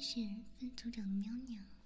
是分组长的喵喵。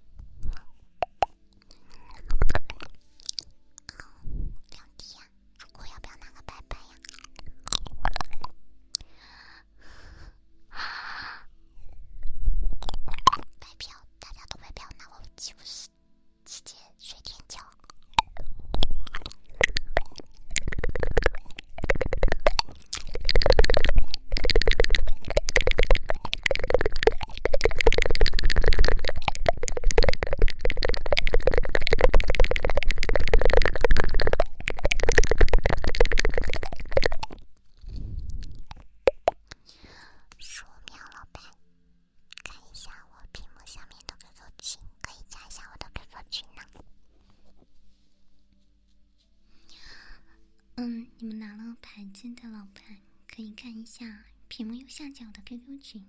下角的 QQ 群，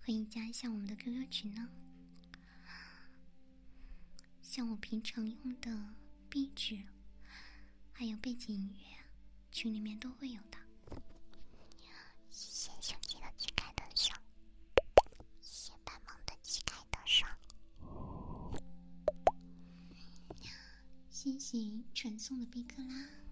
可以加一下我们的 QQ 群呢。像我平常用的壁纸，还有背景音乐，群里面都会有的。谢谢兄弟的乞丐的上，谢谢白萌的乞丐的上，谢谢传送的贝克拉。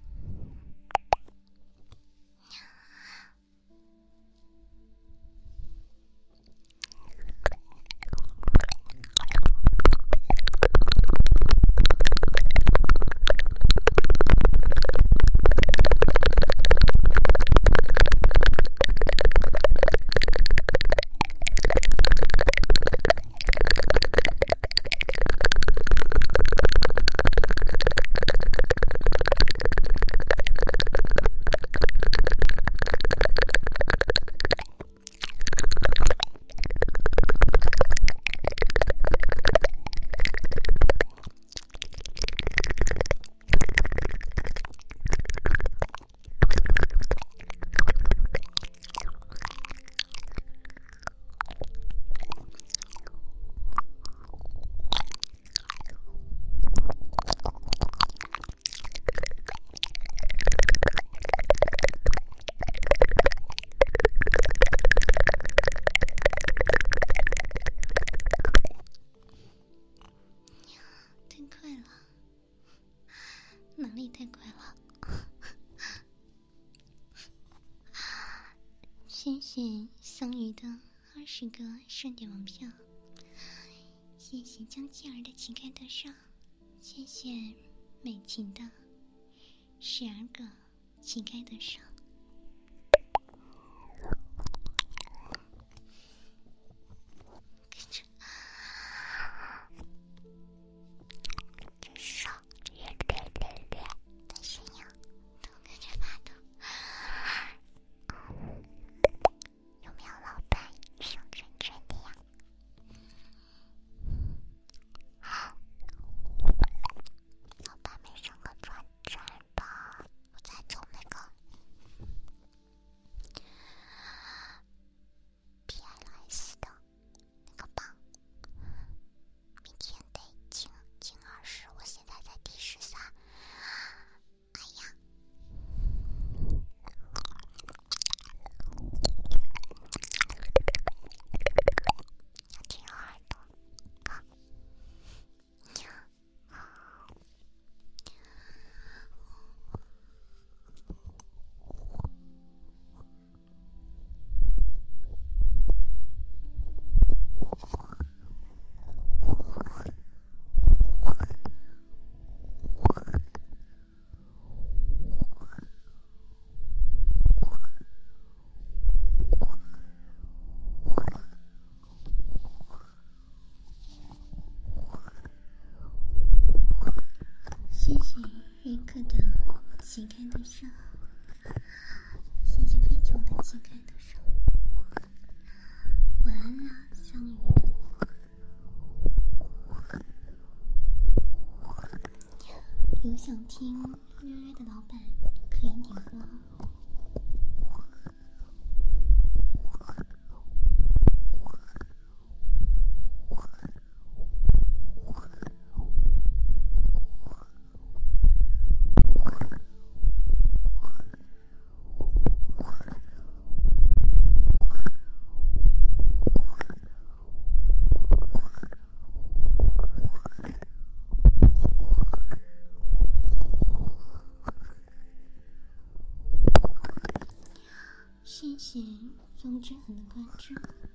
上，谢谢美琴的十二个乞丐的上。旗开得胜，谢谢飞球的旗开得胜。晚安啦，相遇。有想听略略的老板可以点歌。谢谢风之痕的关注。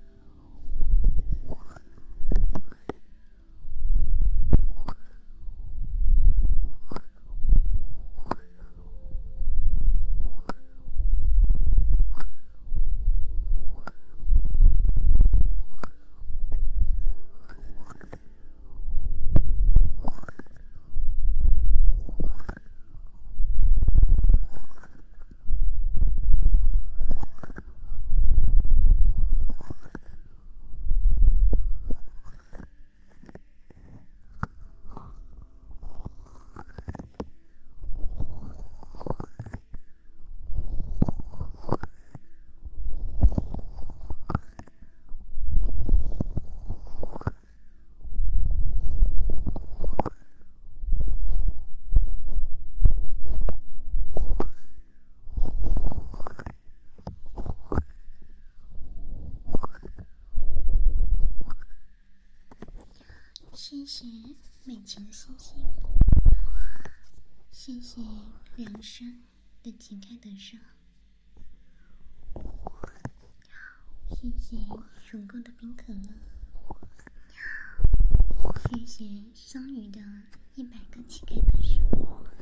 谢谢美琴的星星，谢谢梁山的旗开得胜，谢谢成功的冰可乐，谢谢双鱼的一百个旗开得胜。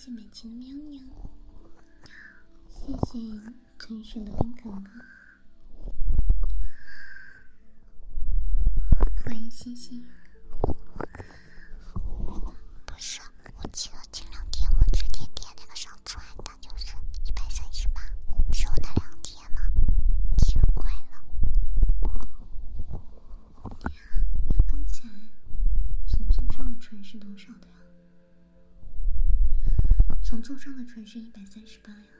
谢谢美琪的喵喵，谢谢陈雪的冰可乐，欢迎星星。不是，我记得前两天我直接点那个上传的，就是一百三十八，是我送上的船是一百三十八呀。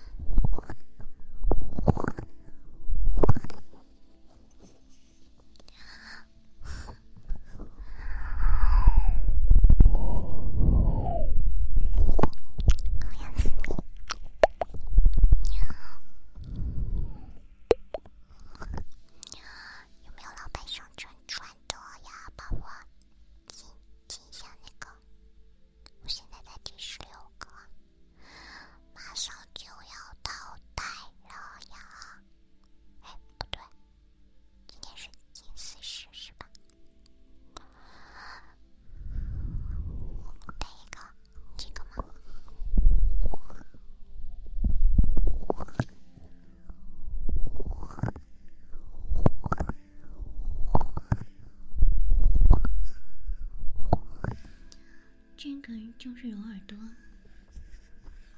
就是揉耳朵，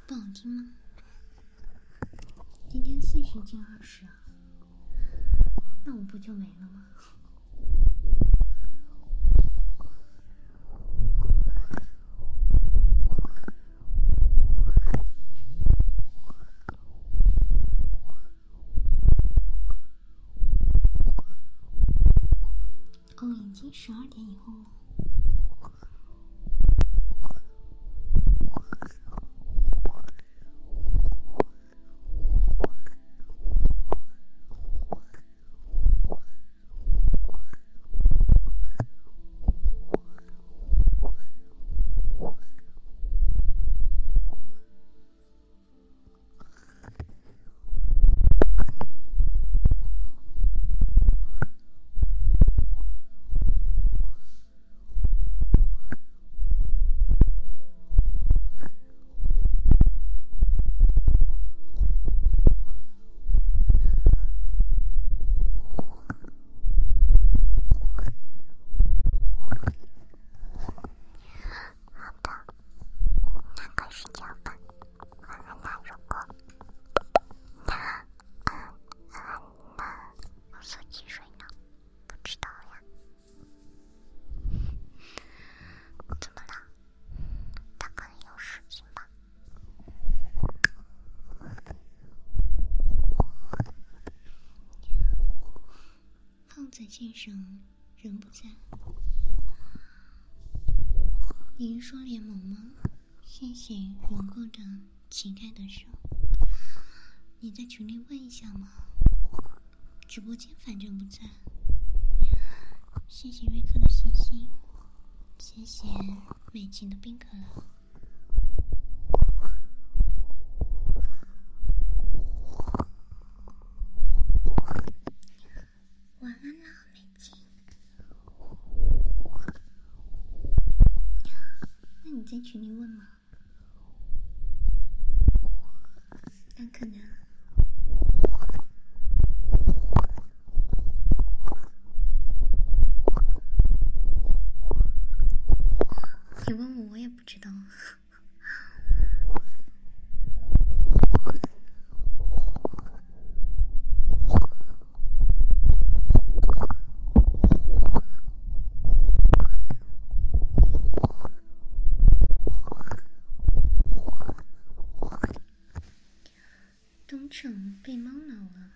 不好听吗？今天四十进二十啊，那我不就没了吗？哦，已经十二点以后了。先生人不在，您说联盟吗？谢谢荣过的乞丐的手，你在群里问一下嘛。直播间反正不在。谢谢瑞克的星星，谢谢美琴的冰可乐。在群里问吗？那可能。你问我，我也不知道。被猫挠了，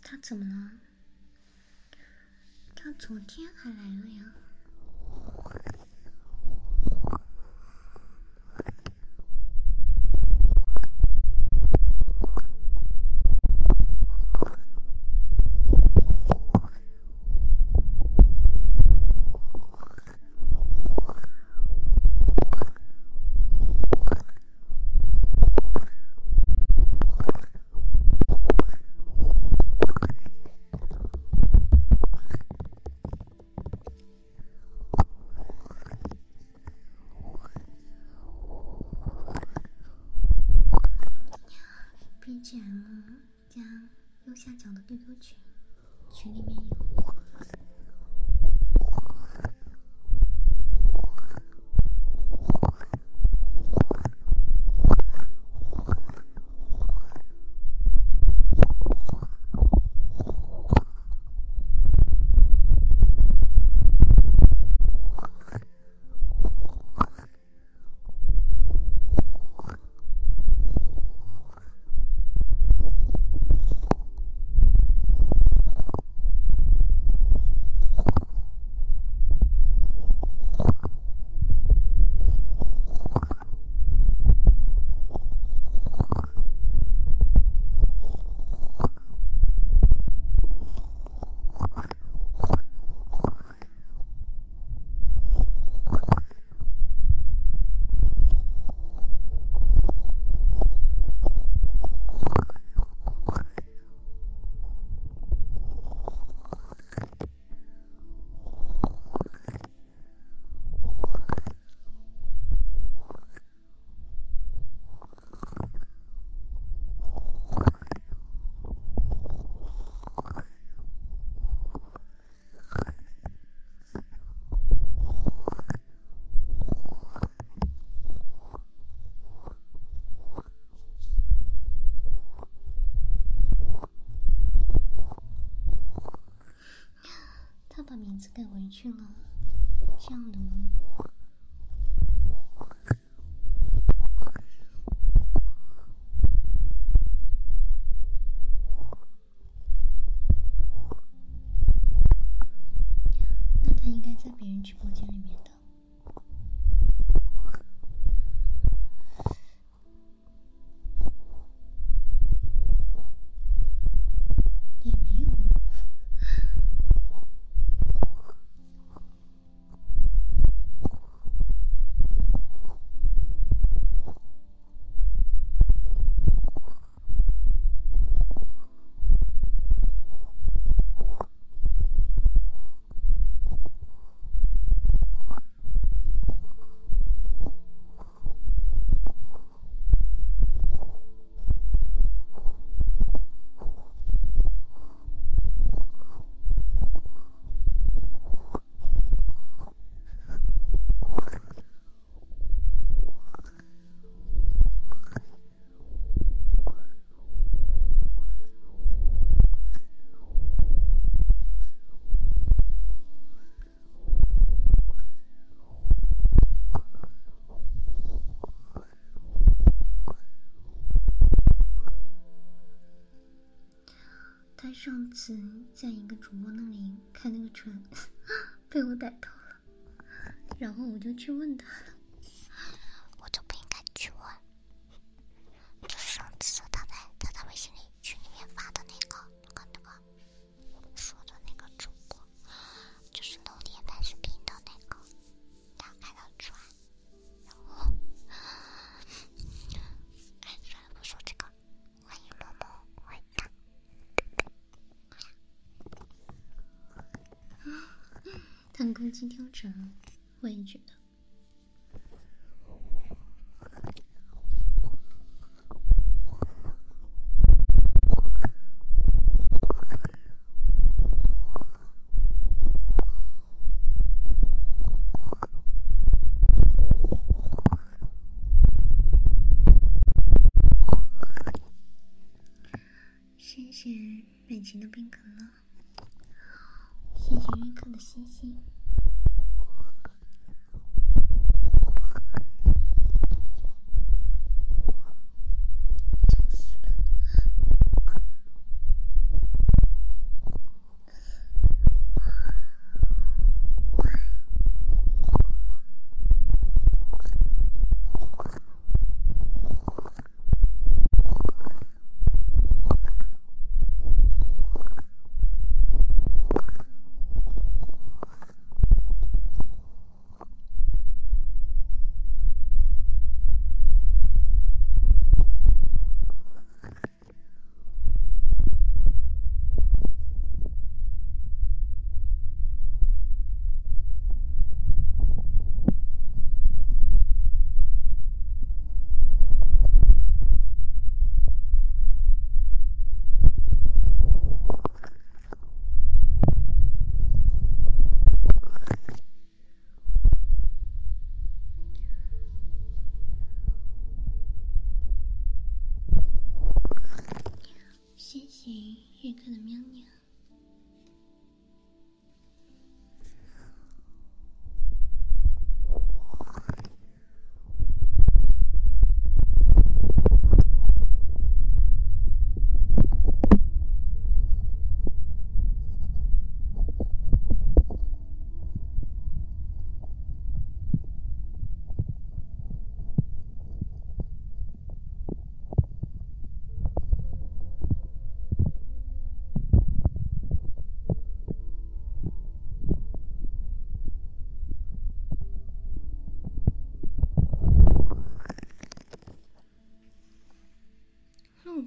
他怎么了？他我天还来了呀。BGM 加右下角的 QQ 群，群里面有。把名字改回去了，这样的吗？上次在一个主播那里开那个船，被我逮到了，然后我就去问他。谢谢美琴的冰可乐，谢谢瑞克的星星。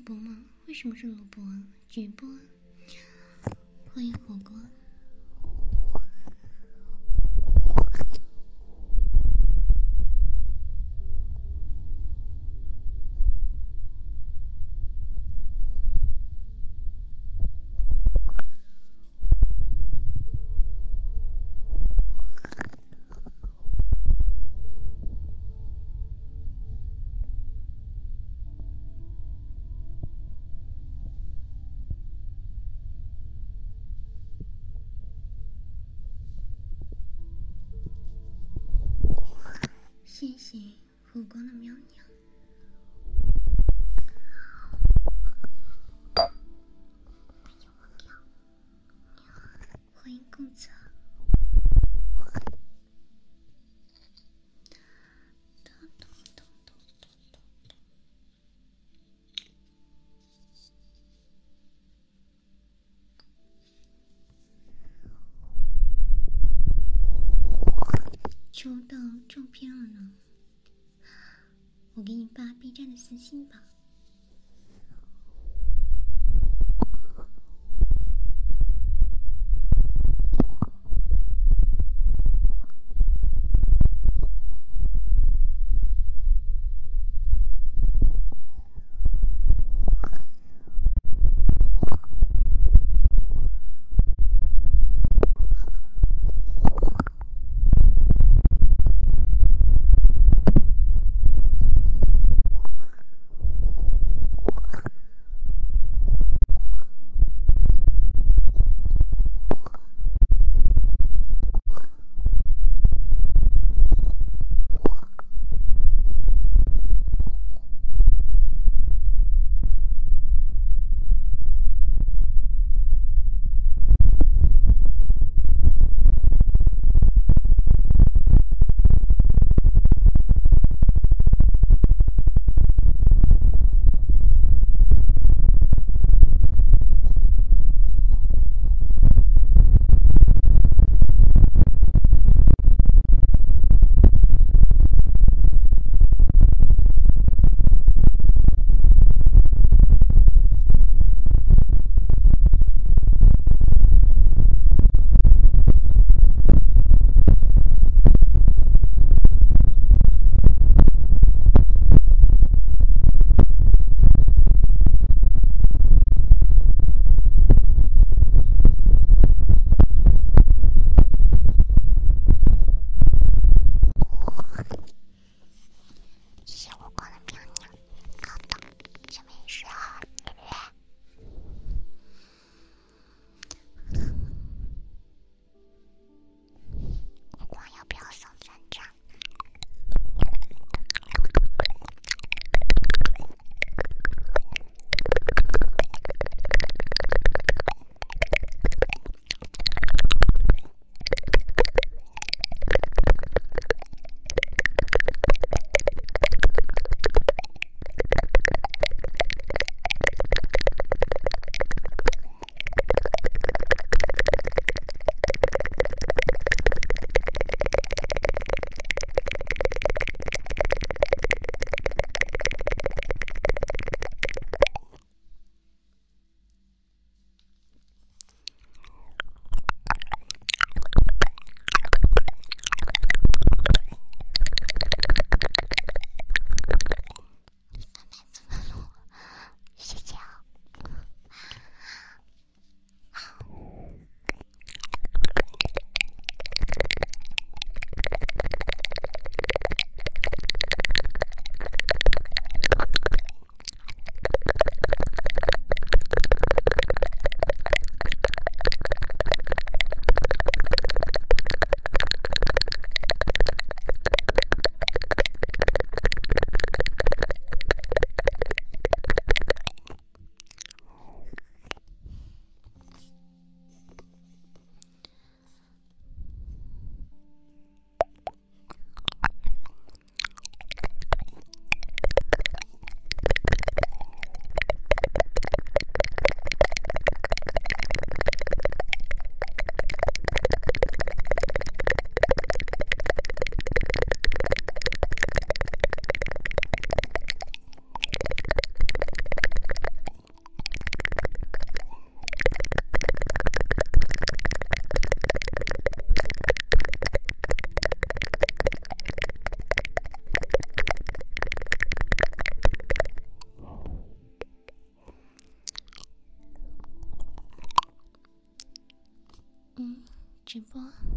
播吗？为什么是录播啊？直播？欢迎火锅。谢谢火光的喵喵，B 站的私信吧。播。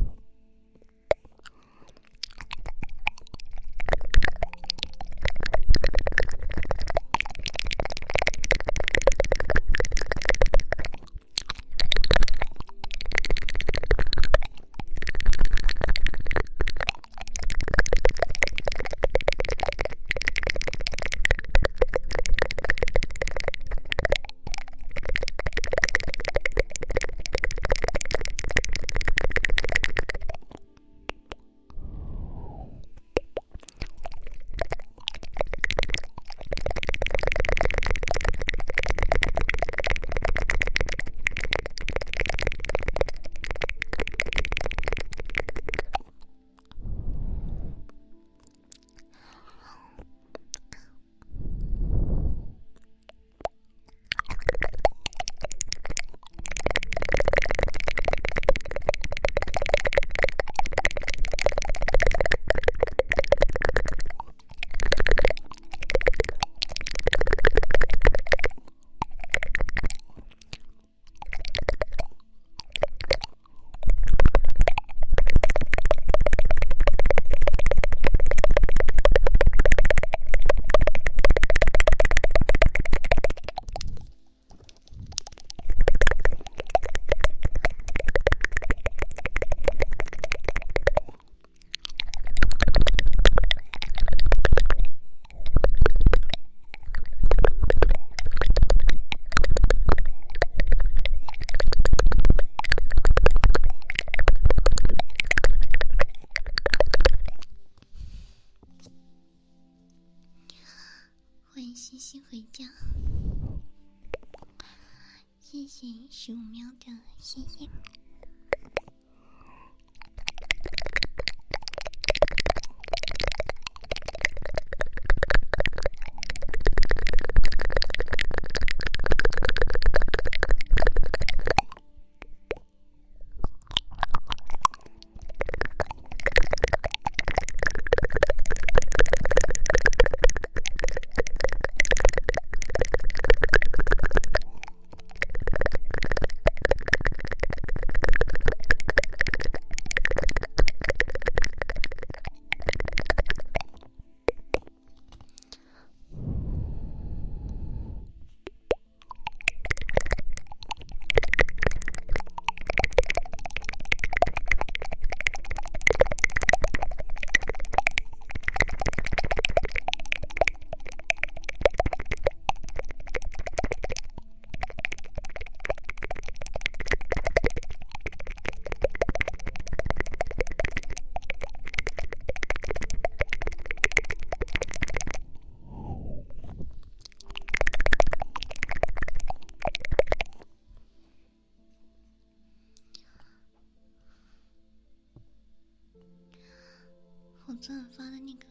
昨晚发的那个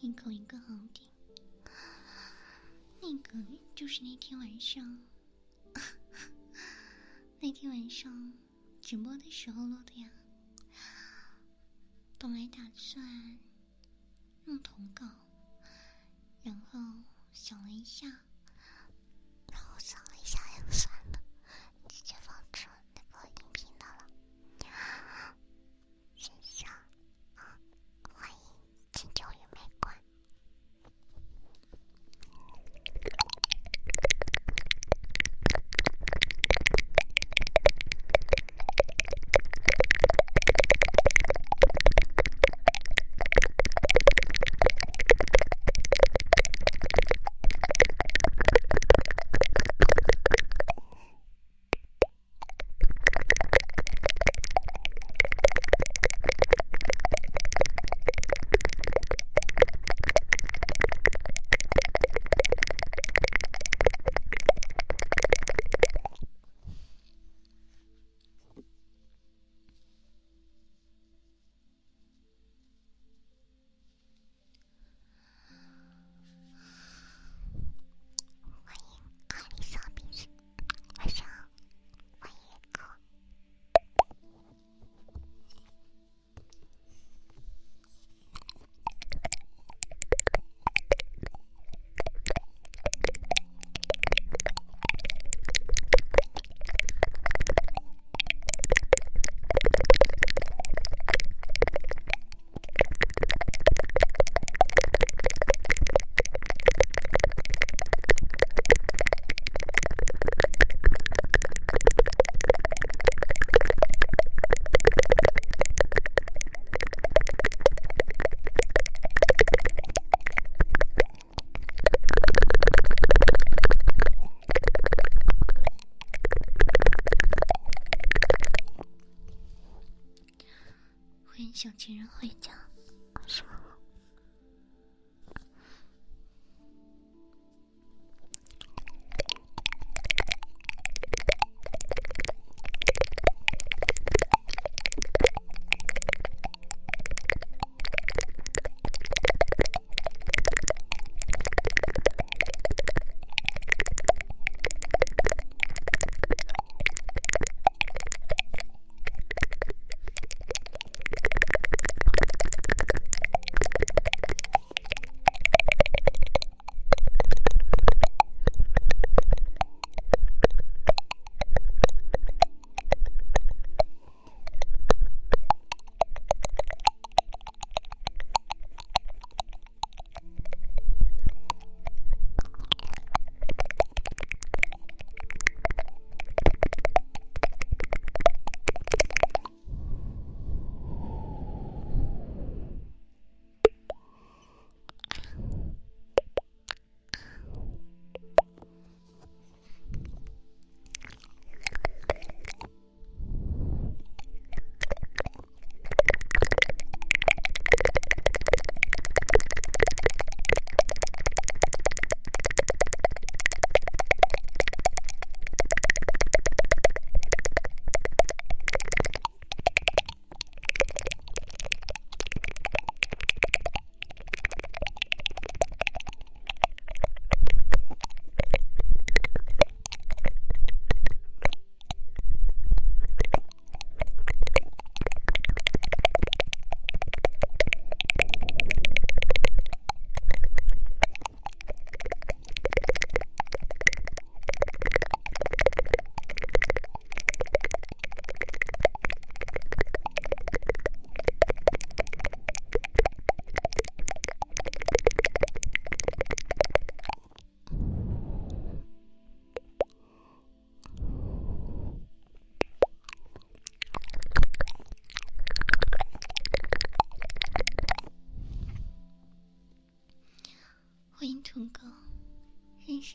一口一个好听，那个就是那天晚上，那天晚上直播的时候录的呀。本来打算弄投稿，然后想了一下，主人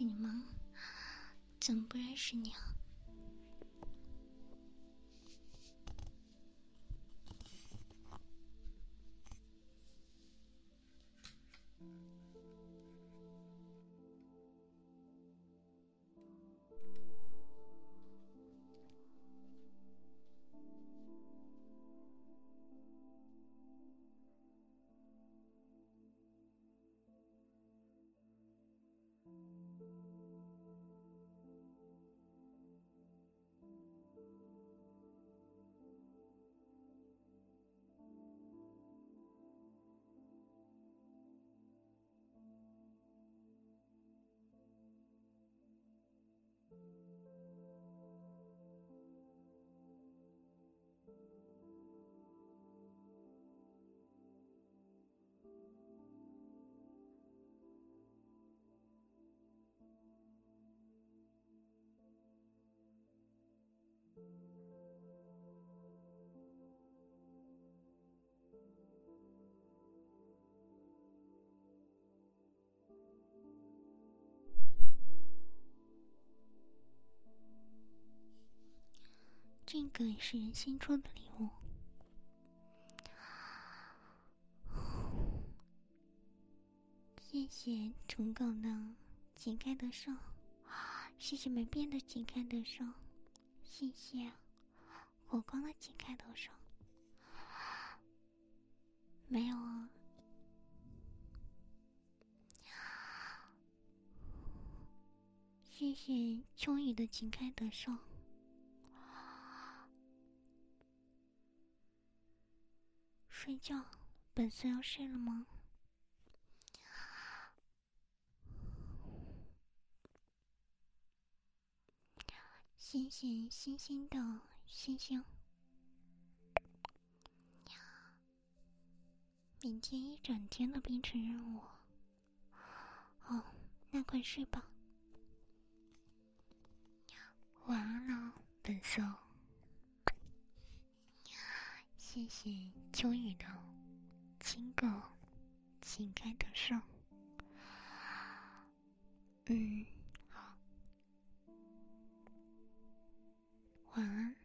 你吗？怎么不认识你啊？这更是人新出的礼物，谢谢土狗的井盖的手，谢谢没变的井盖的手，谢谢火光的井盖的手，没有啊，谢谢秋雨的井盖的手。睡觉，本色要睡了吗？星星星星的星星。明天一整天的冰城任务。哦，那快睡吧。晚安了，本色。谢谢秋雨的亲狗，请开的上。嗯，好，晚安。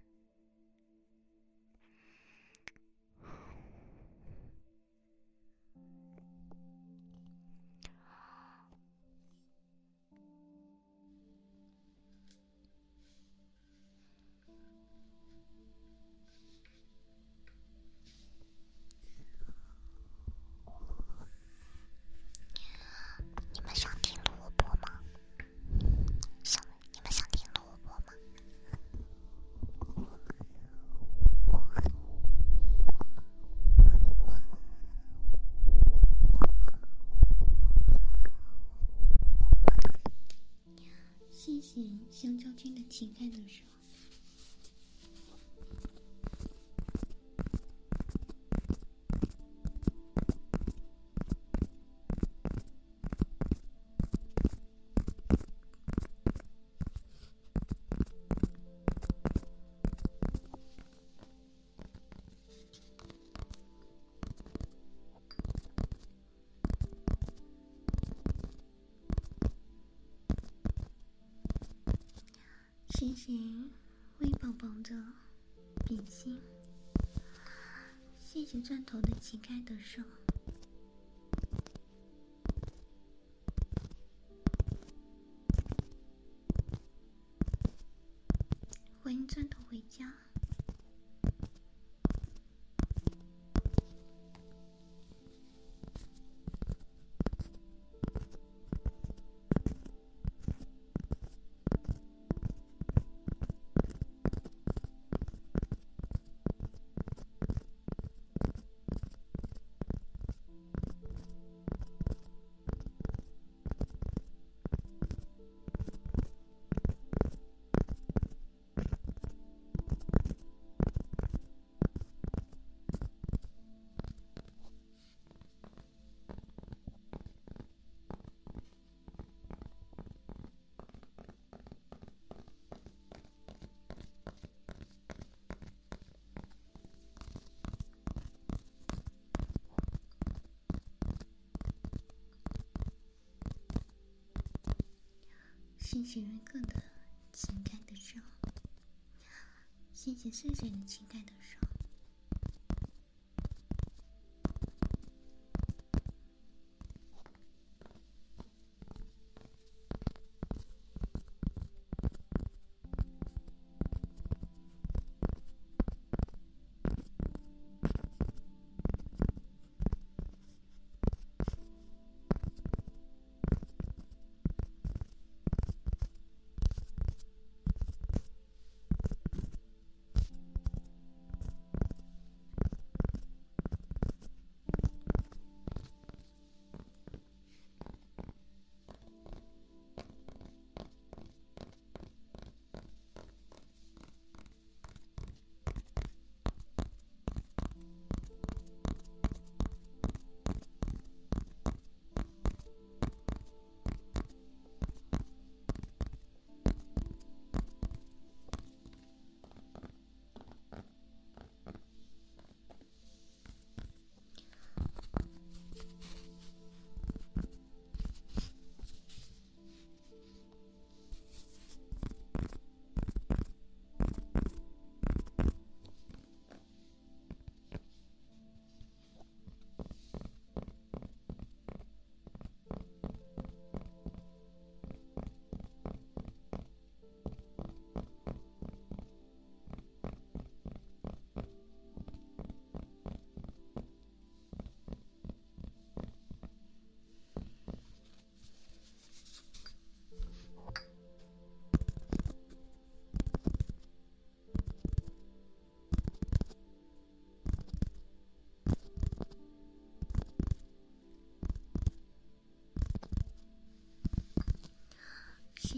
请看的时候。谢谢微宝宝的比心，谢谢钻头的乞丐的手，谢谢瑞克的情感的手，谢谢碎碎的情感的手。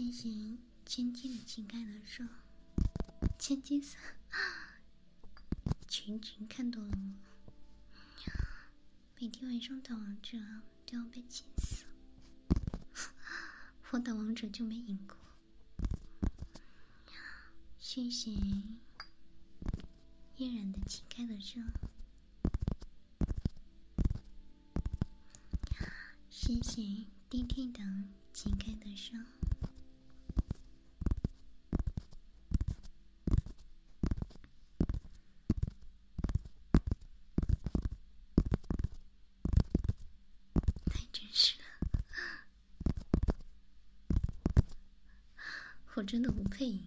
谢谢千金的乞丐的手，千金色，群群看多了吗？每天晚上打王者都要被气死，我打王者就没赢过。谢谢嫣然的乞丐的手，谢谢弟弟的乞丐的手。我真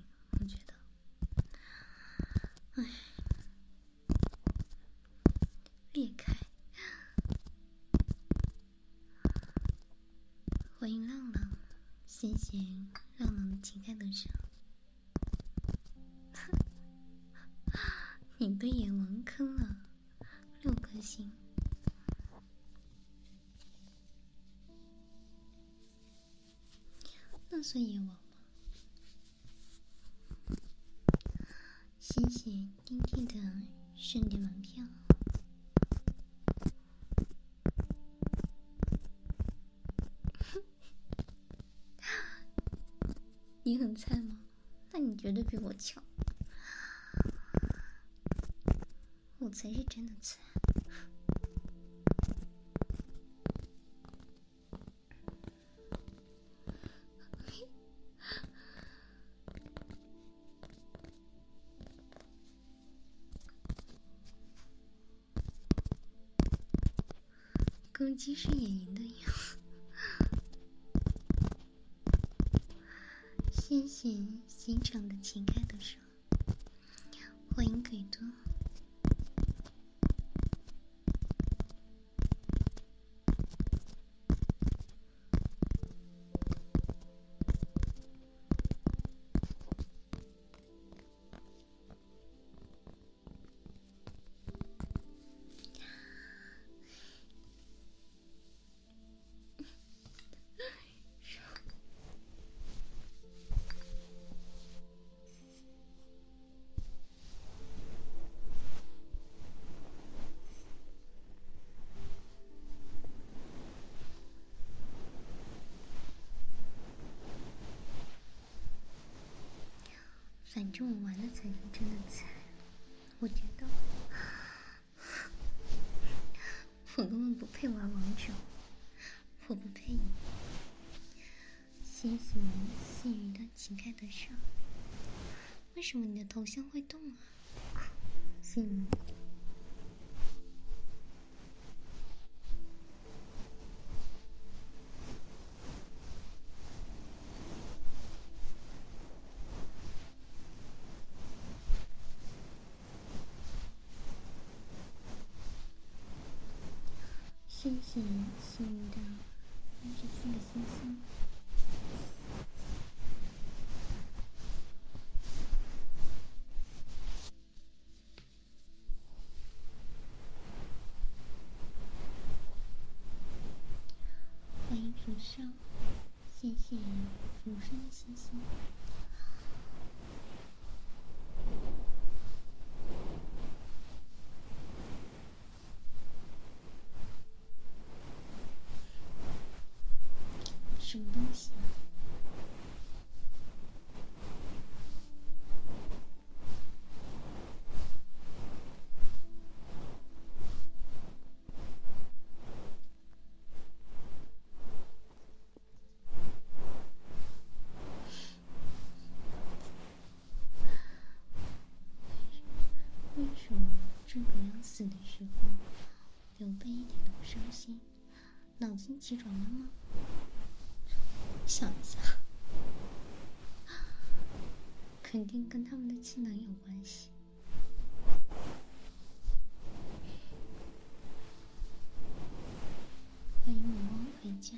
今天的盛典门票。你很菜吗？那你绝对比我强。我才是真的菜。请看。反正我玩的才是真的菜，我觉得我根本不配玩王者，我不配赢。谢谢细雨的乞丐的上，为什么你的头像会动啊？幸运谢幸运的三十四个星星。欢迎浮生，谢谢浮生的星星。什么东西？为什么诸葛亮死的时候，刘备一点都不伤心？脑筋急转弯吗？想一下，肯定跟他们的技能有关系。欢迎我们回家。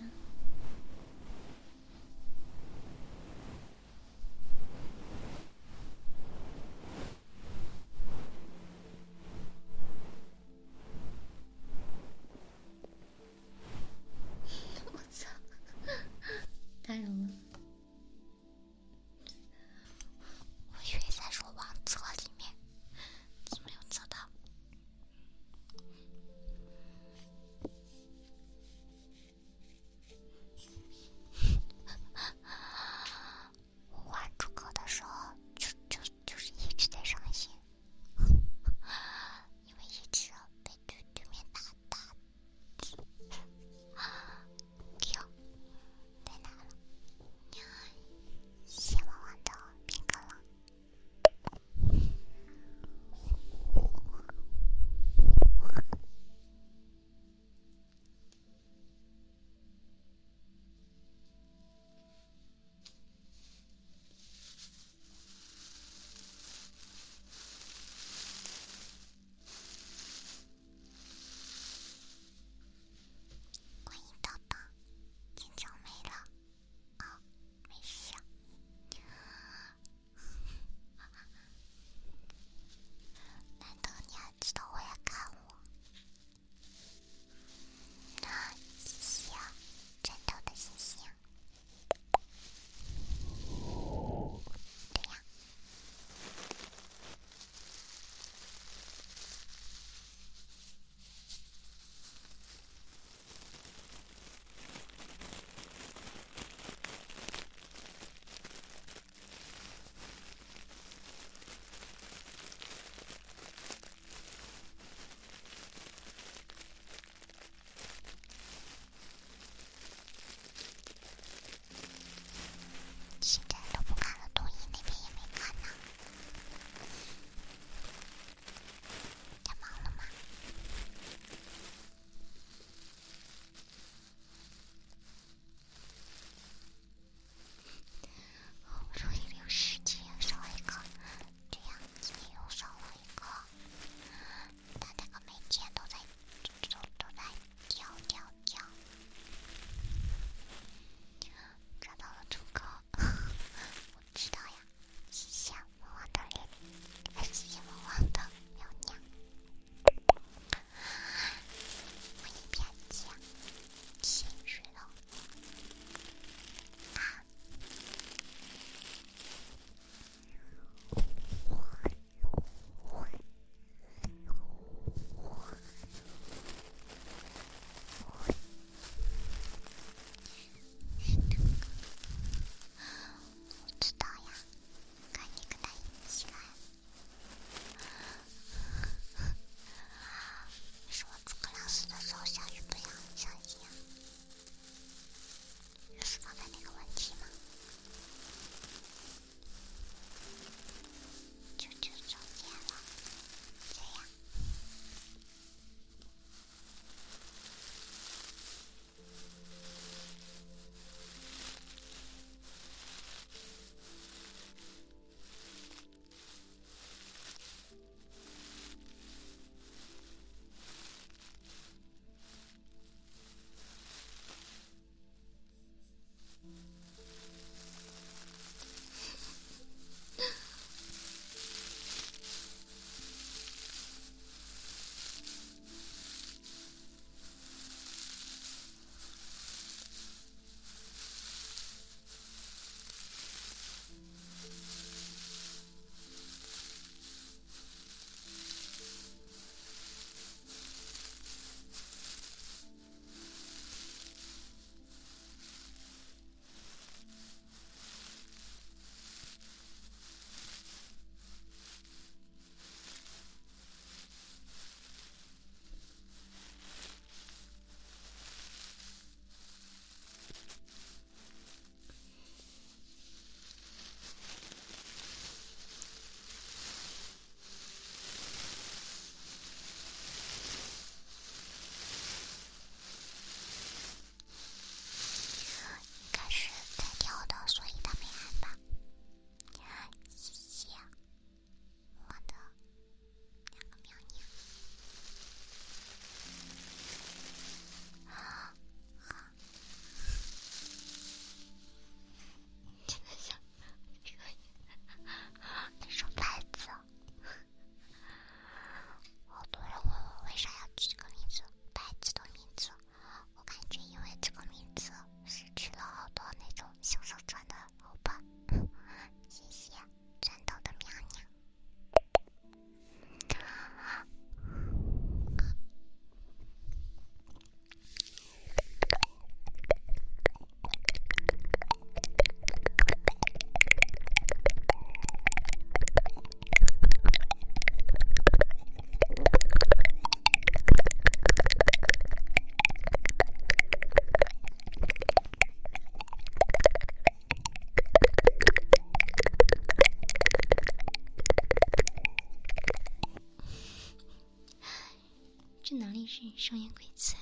是双眼鬼才！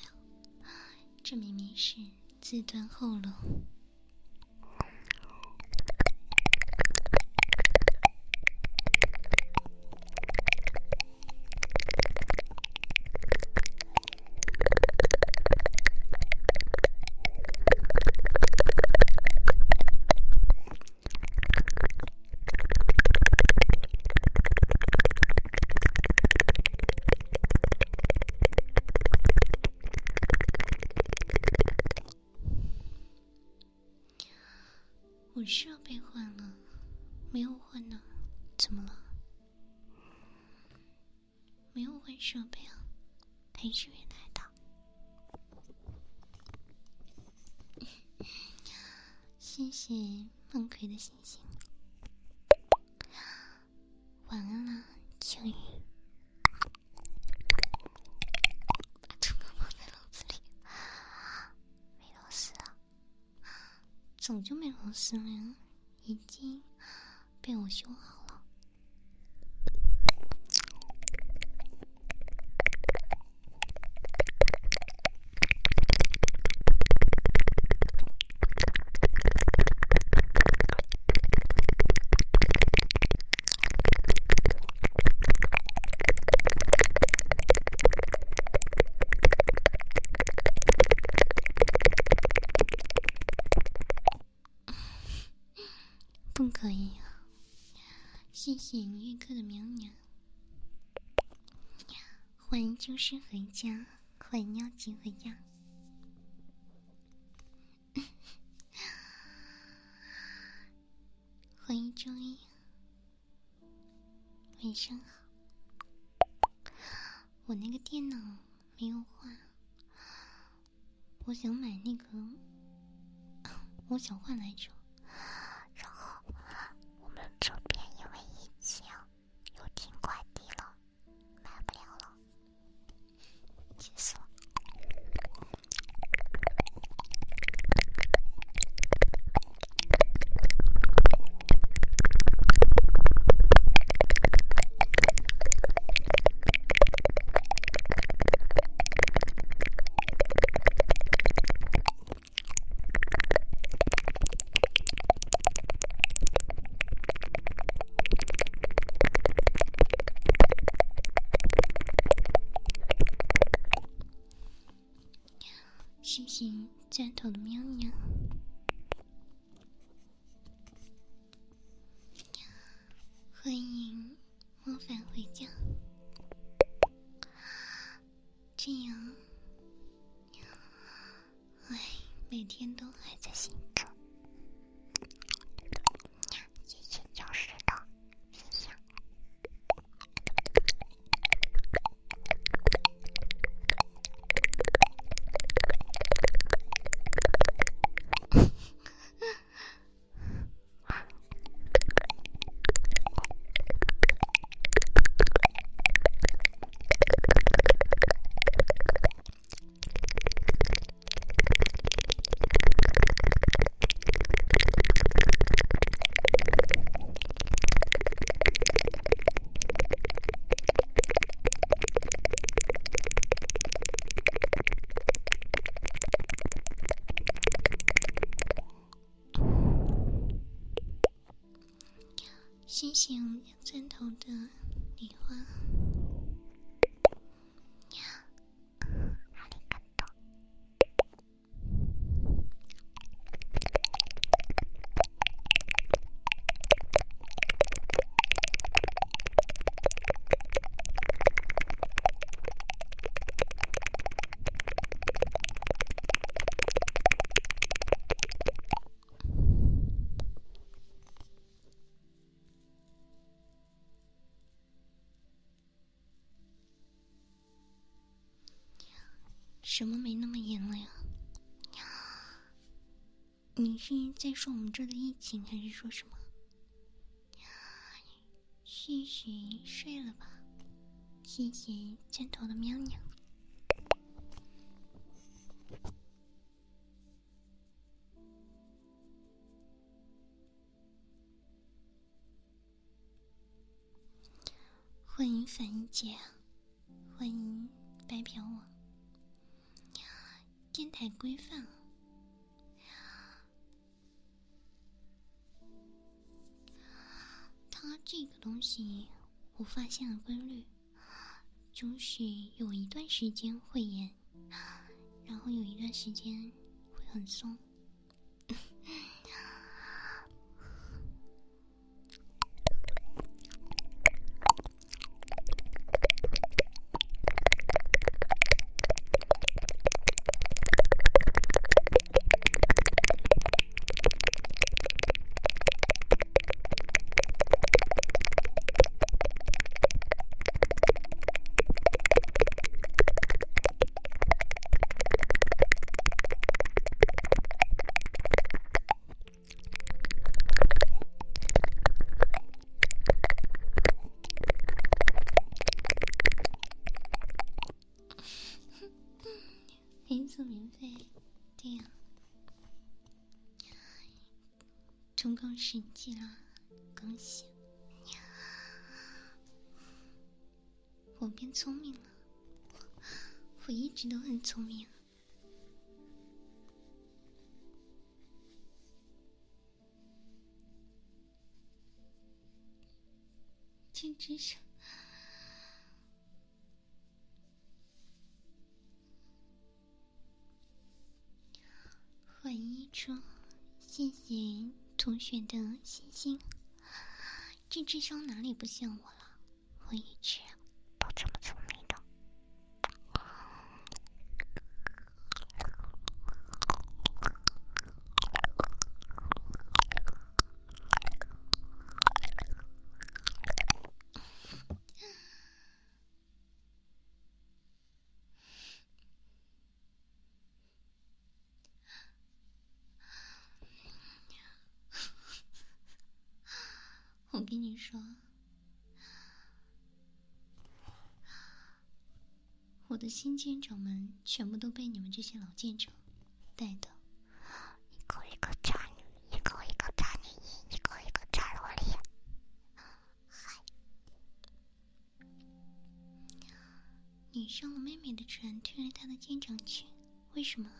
这明明是自断后路。的星星。晚安了，秋雨。把猪哥放在笼子里，没螺丝啊。早就没螺丝了，已经被我修好。不可以啊！谢谢玉哥的喵喵，欢迎旧事回家，欢迎妖精回家。欢迎周一，晚上好。我那个电脑没有换，我想买那个，我想换来着。像用针头的礼花。什么没那么严了呀？你是在说我们这的疫情，还是说什么？谢谢睡了吧，谢谢箭头的喵喵。发现了规律，就是有一段时间会严，然后有一段时间会很松。生气了，恭喜！我变聪明了，我一直都很聪明。同学的星星。这智商哪里不像我了？我一直都这么聪明的。我跟你说，我的新舰长们全部都被你们这些老舰长带的，一个一个渣女，一个一个渣女一，个一个渣萝莉。嗨，你上了妹妹的船，退了她的舰长群，为什么？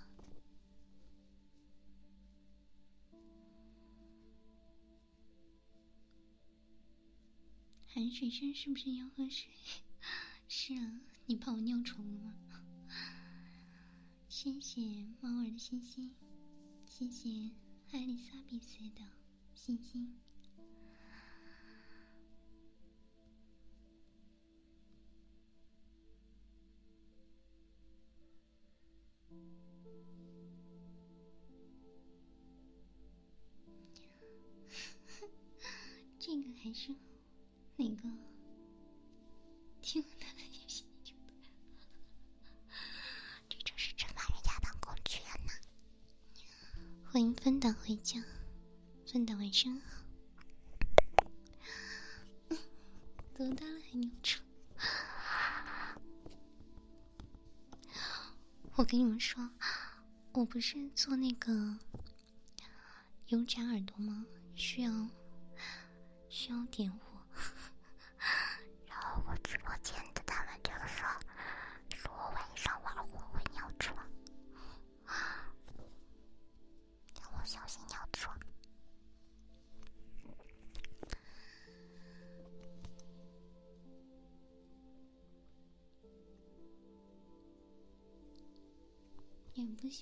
韩水生是不是要喝水？是啊，你怕我尿床了吗？谢谢猫儿的星星，谢谢艾丽莎比赛的星星。这个还是。分党回家，分党晚上好。多大了还扭车？我跟你们说，我不是做那个油炸耳朵吗？需要需要点火。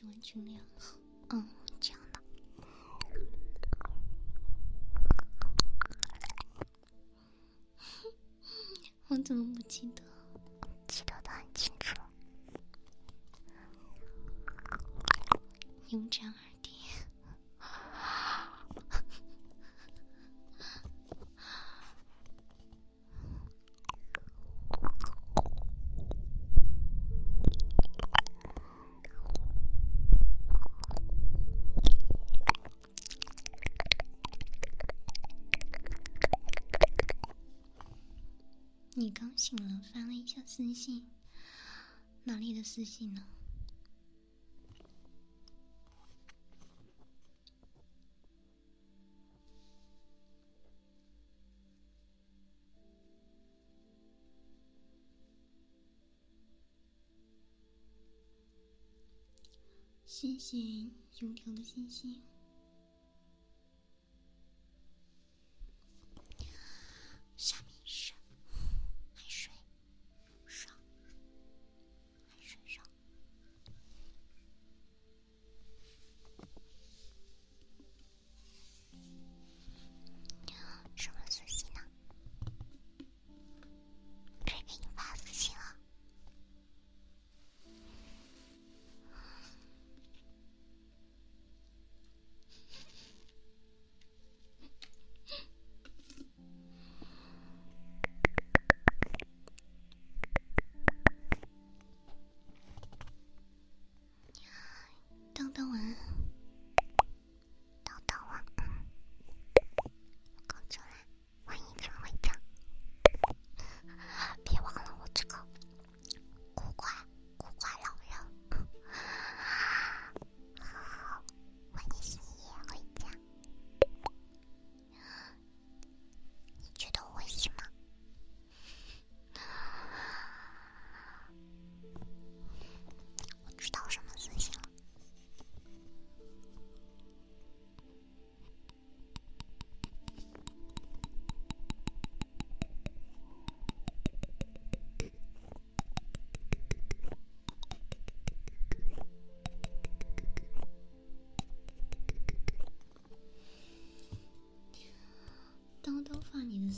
喜欢清凉，嗯，这样的。我怎么不记得？记得的很清楚。勇展耳刚醒了，翻了一下私信，哪里的私信呢？星星，油条的星星。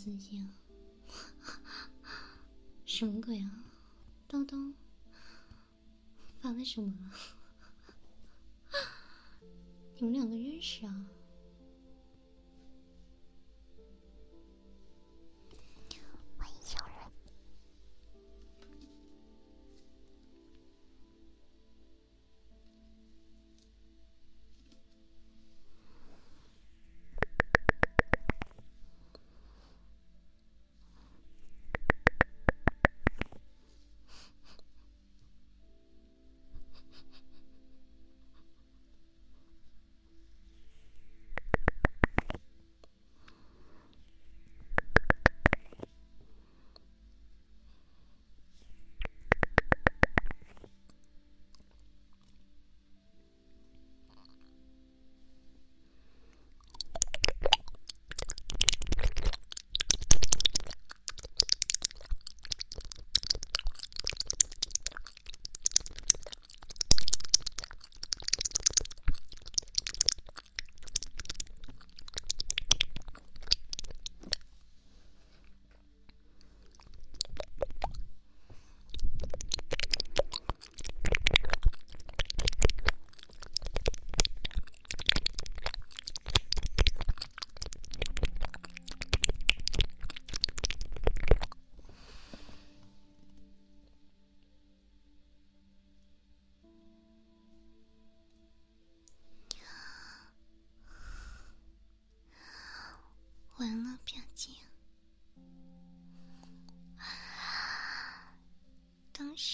什么鬼啊？东东发了什么 你们两个认识啊？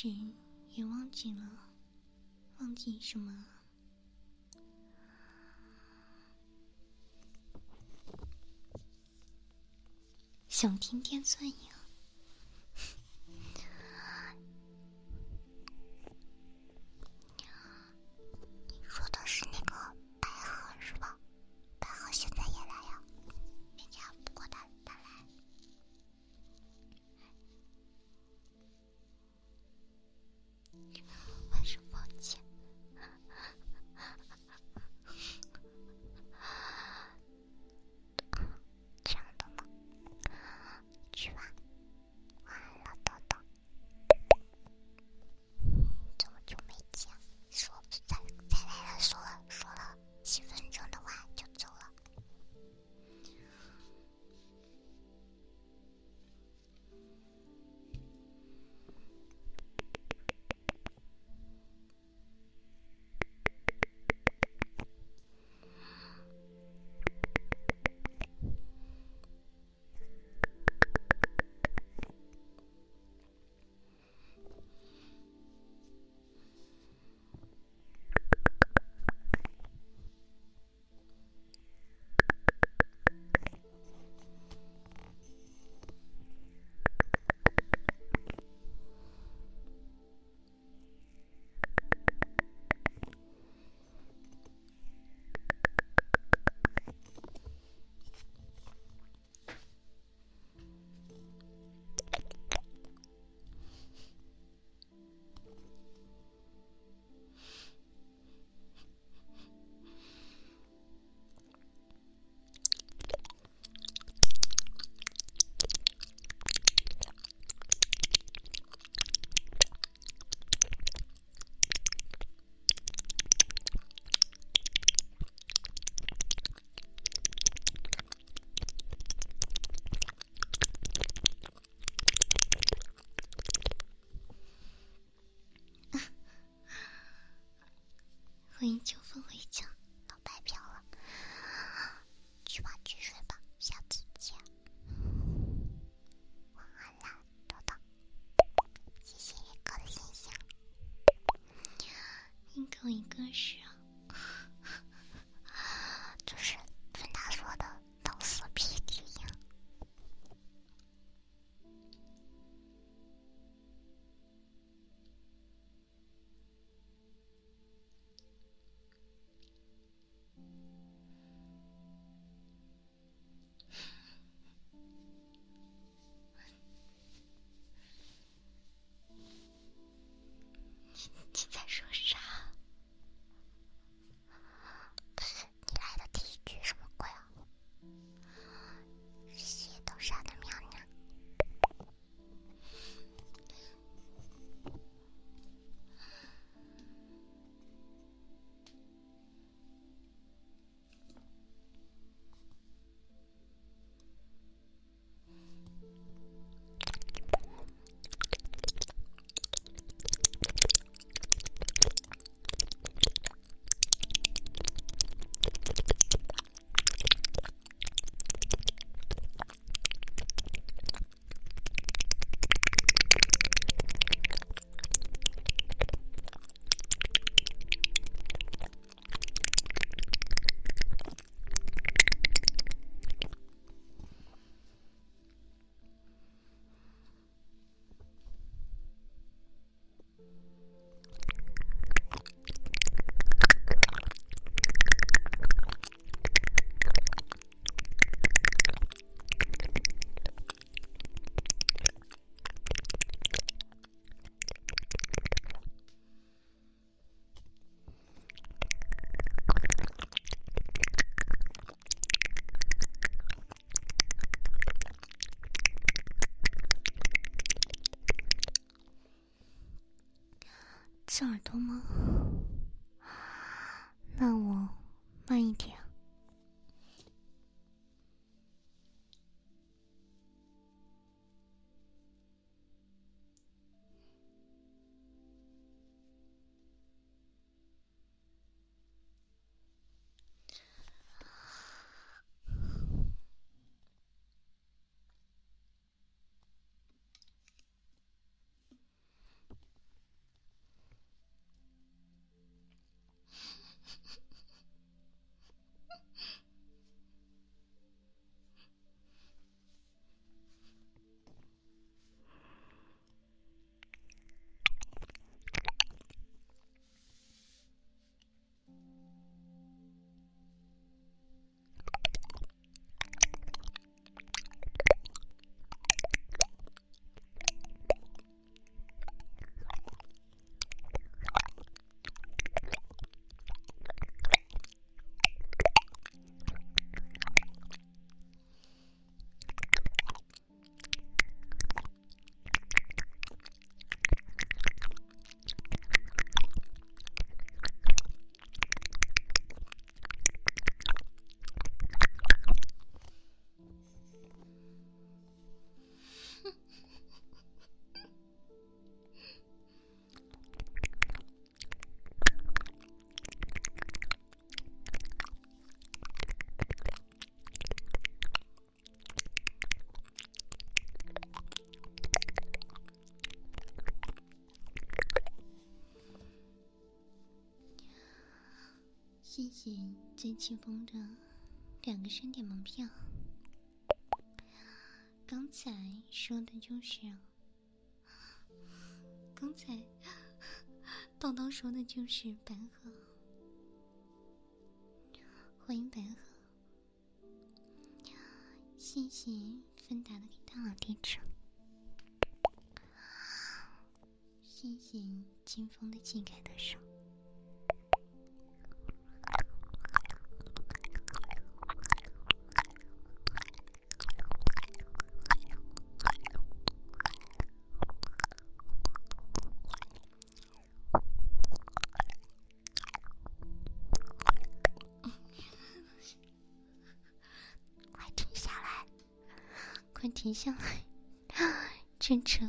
也忘记了忘记什么想听天算呀2021谢谢最清风的两个山点门票。刚才说的就是，刚才叨叨说的就是白鹤，欢迎白鹤。谢谢芬达的给大佬地址。谢谢清风的乞丐的手。停下来，真扯。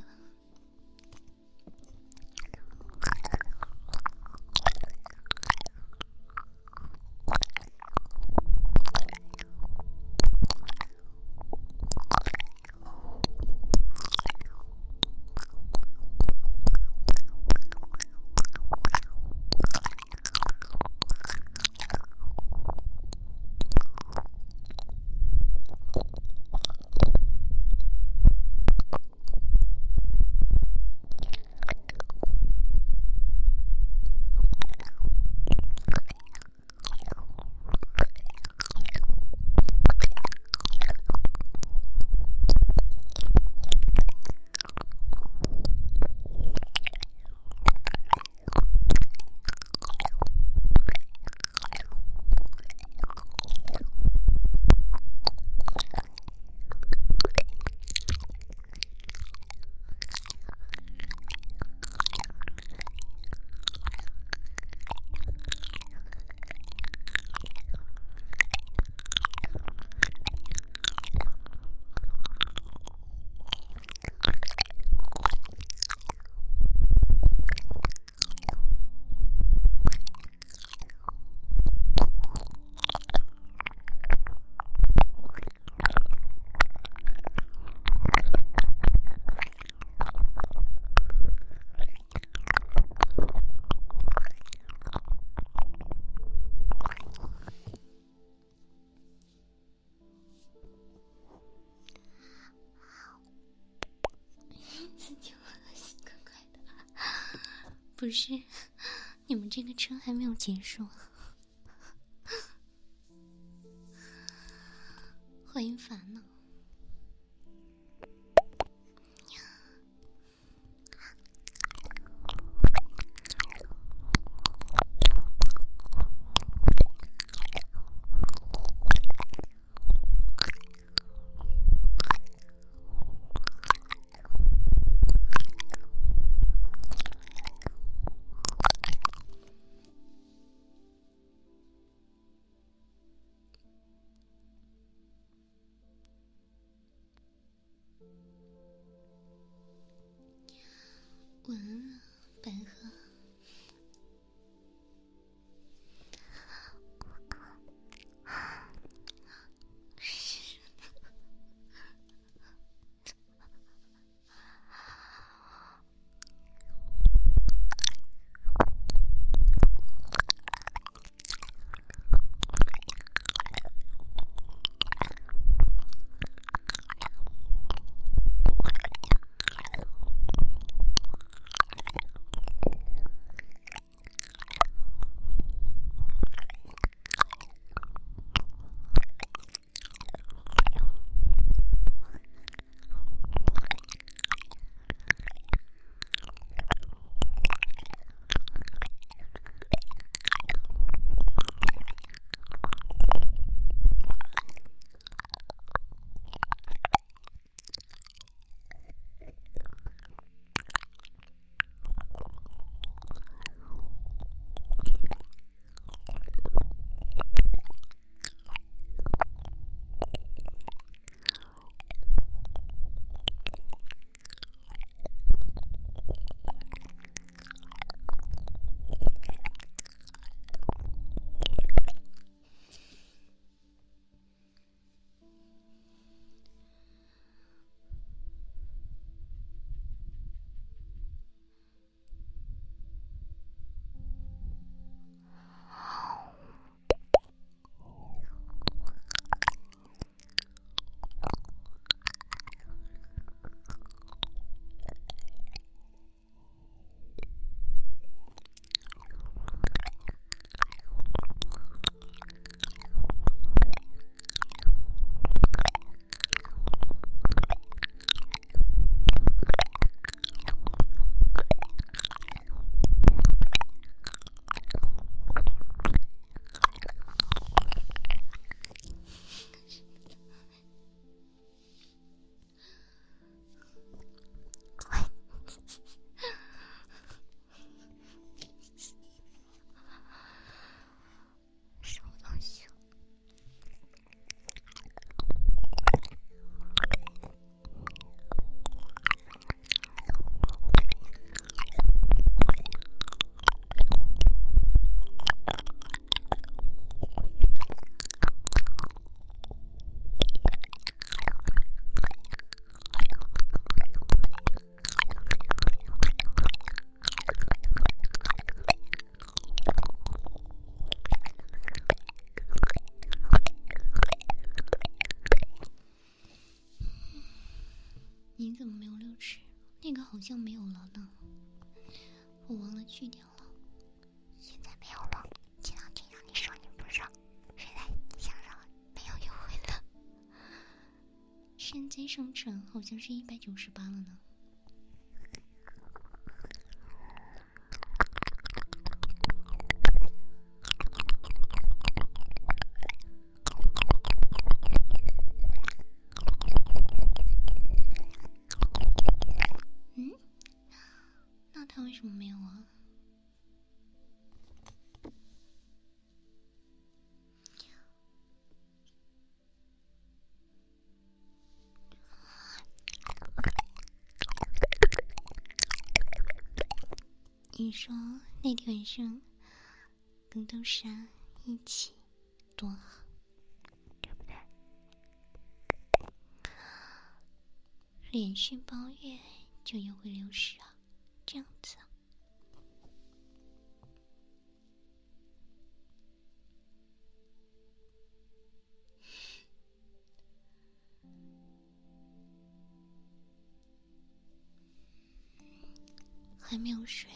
不是，你们这个车还没有结束。欢迎烦恼。好像没有了呢，我忘了去掉了。现在没有了，前两天让你说你不上，现在想上没有优惠了。现在上传好像是一百九十八了呢。晚上跟豆沙一起多好，对不对？连续包月就优惠六十啊！这样子啊，还没有睡？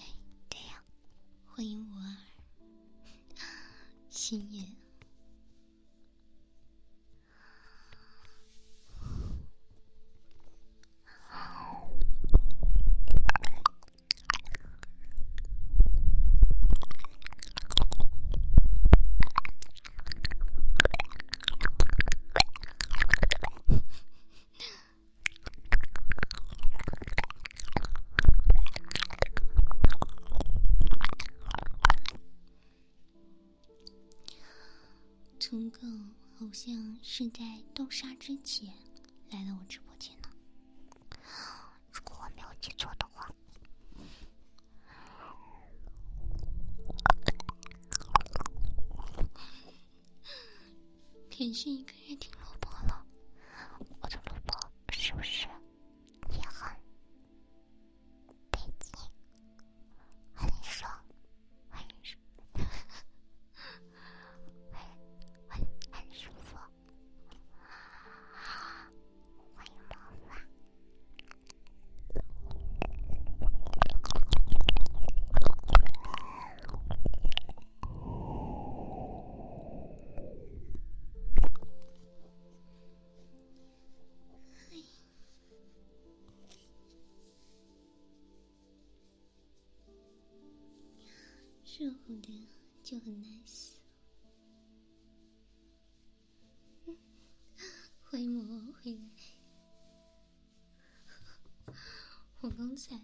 是在豆沙之前来了我直播间。就很 nice。欢迎我回来。我刚才